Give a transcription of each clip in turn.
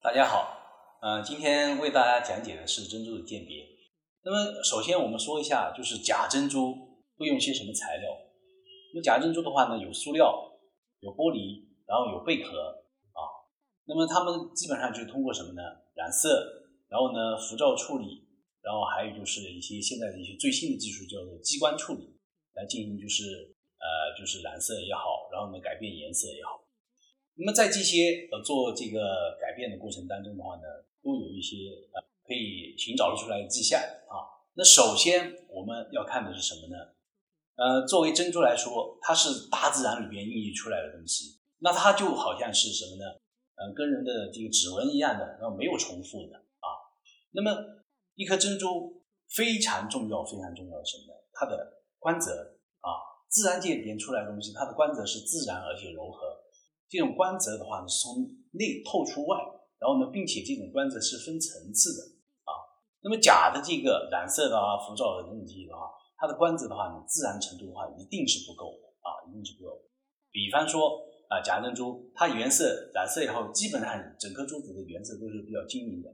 大家好，呃，今天为大家讲解的是珍珠的鉴别。那么，首先我们说一下，就是假珍珠会用些什么材料？那假珍珠的话呢，有塑料，有玻璃，然后有贝壳啊。那么它们基本上就通过什么呢？染色，然后呢辐照处理，然后还有就是一些现在的一些最新的技术叫做激光处理，来进行就是呃就是染色也好，然后呢改变颜色也好。那么在这些呃做这个改变的过程当中的话呢，都有一些呃可以寻找出来的迹象啊。那首先我们要看的是什么呢？呃，作为珍珠来说，它是大自然里边孕育出来的东西，那它就好像是什么呢？呃，跟人的这个指纹一样的，然后没有重复的啊。那么一颗珍珠非常重要，非常重要的什么呢？它的光泽啊，自然界里面出来的东西，它的光泽是自然而且柔和。这种光泽的话呢，是从内透出外，然后呢，并且这种光泽是分层次的啊。那么假的这个染色的啊、浮照的这种这些的话，它的光泽的话呢，自然程度的话一定是不够的啊，一定是不够。比方说啊，假珍珠它原色染色以后，基本上整颗珠子的原色都是比较晶莹的。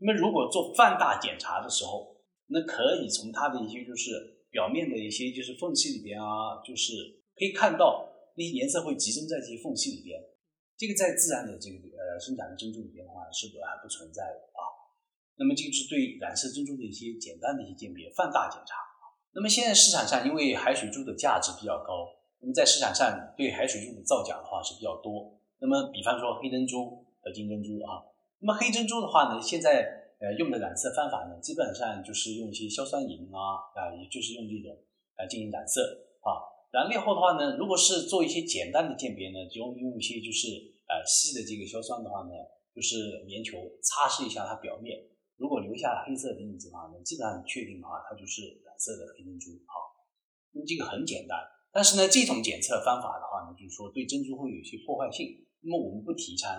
那么如果做放大检查的时候，那可以从它的一些就是表面的一些就是缝隙里边啊，就是可以看到。那些颜色会集中在这些缝隙里边，这个在自然的这个呃生产的珍珠里边的话是不还不存在的啊。那么这个是对染色珍珠的一些简单的一些鉴别放大检查。那么现在市场上因为海水珠的价值比较高，那么在市场上对海水珠的造假的话是比较多。那么比方说黑珍珠和金珍珠啊，那么黑珍珠的话呢，现在呃用的染色方法呢，基本上就是用一些硝酸银啊啊，也就是用这种来进行染色啊。染料后的话呢，如果是做一些简单的鉴别呢，就用一些就是呃稀的这个硝酸的话呢，就是棉球擦拭一下它表面，如果留下黑色的印子的话呢，基本上确定的话，它就是染色的黑珍珠啊。那么这个很简单，但是呢，这种检测方法的话呢，就是说对珍珠会有一些破坏性，那么我们不提倡。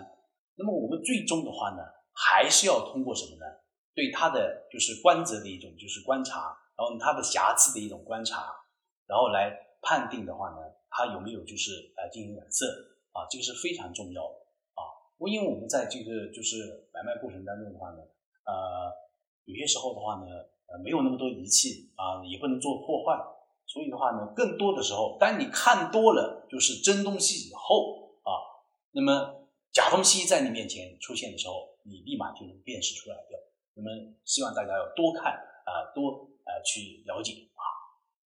那么我们最终的话呢，还是要通过什么呢？对它的就是光泽的一种就是观察，然后它的瑕疵的一种观察，然后来。判定的话呢，它有没有就是呃进行染色啊，这个是非常重要的啊。因为我们在这个就是买卖过程当中的话呢，呃，有些时候的话呢，呃，没有那么多仪器啊，也不能做破坏，所以的话呢，更多的时候，当你看多了就是真东西以后啊，那么假东西在你面前出现的时候，你立马就能辨识出来。那么希望大家要多看啊，多呃去了解啊。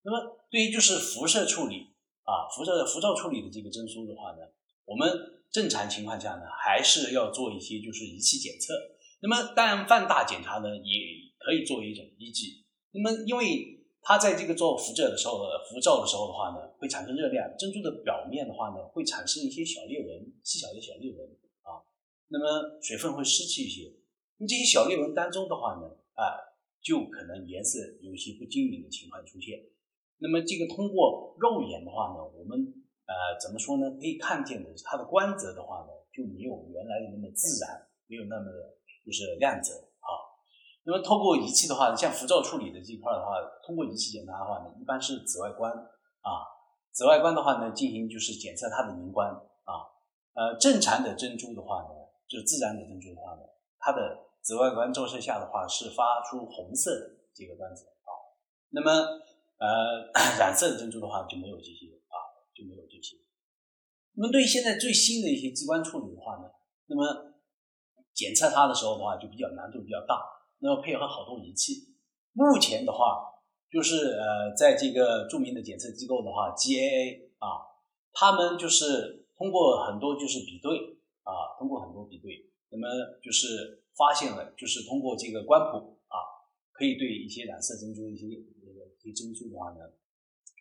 那么，对于就是辐射处理啊，辐射辐照处理的这个珍珠的话呢，我们正常情况下呢，还是要做一些就是仪器检测。那么，当然放大检查呢，也可以作为一种依据。那么，因为它在这个做辐射的时候、辐照的时候的话呢，会产生热量，珍珠的表面的话呢，会产生一些小裂纹，细小的小裂纹啊。那么，水分会失去一些。那这些小裂纹当中的话呢，啊，就可能颜色有一些不均匀的情况出现。那么这个通过肉眼的话呢，我们呃怎么说呢？可以看见的它的光泽的话呢，就没有原来的那么自然，没有那么的就是亮泽啊。那么透过仪器的话，像辐照处理的这块的话，通过仪器检查的话呢，一般是紫外光啊，紫外光的话呢，进行就是检测它的明光啊。呃，正常的珍珠的话呢，就是自然的珍珠的话呢，它的紫外光照射下的话是发出红色的这个光子啊。那么呃，染色的珍珠的话就没有这些啊，就没有这些。那么对于现在最新的一些激光处理的话呢，那么检测它的时候的话就比较难度比较大，那么配合好多仪器。目前的话，就是呃，在这个著名的检测机构的话，GAA 啊，他们就是通过很多就是比对啊，通过很多比对，那么就是发现了，就是通过这个光谱啊，可以对一些染色珍珠一些。那个一些珍珠的话呢，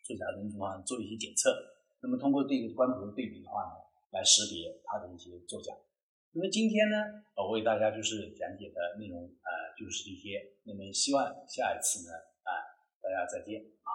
做假珍珠的话做一些检测，那么通过这个光谱的对比的话呢，来识别它的一些作假。那么今天呢，我为大家就是讲解的内容，呃，就是这些。那么希望下一次呢，啊，大家再见啊。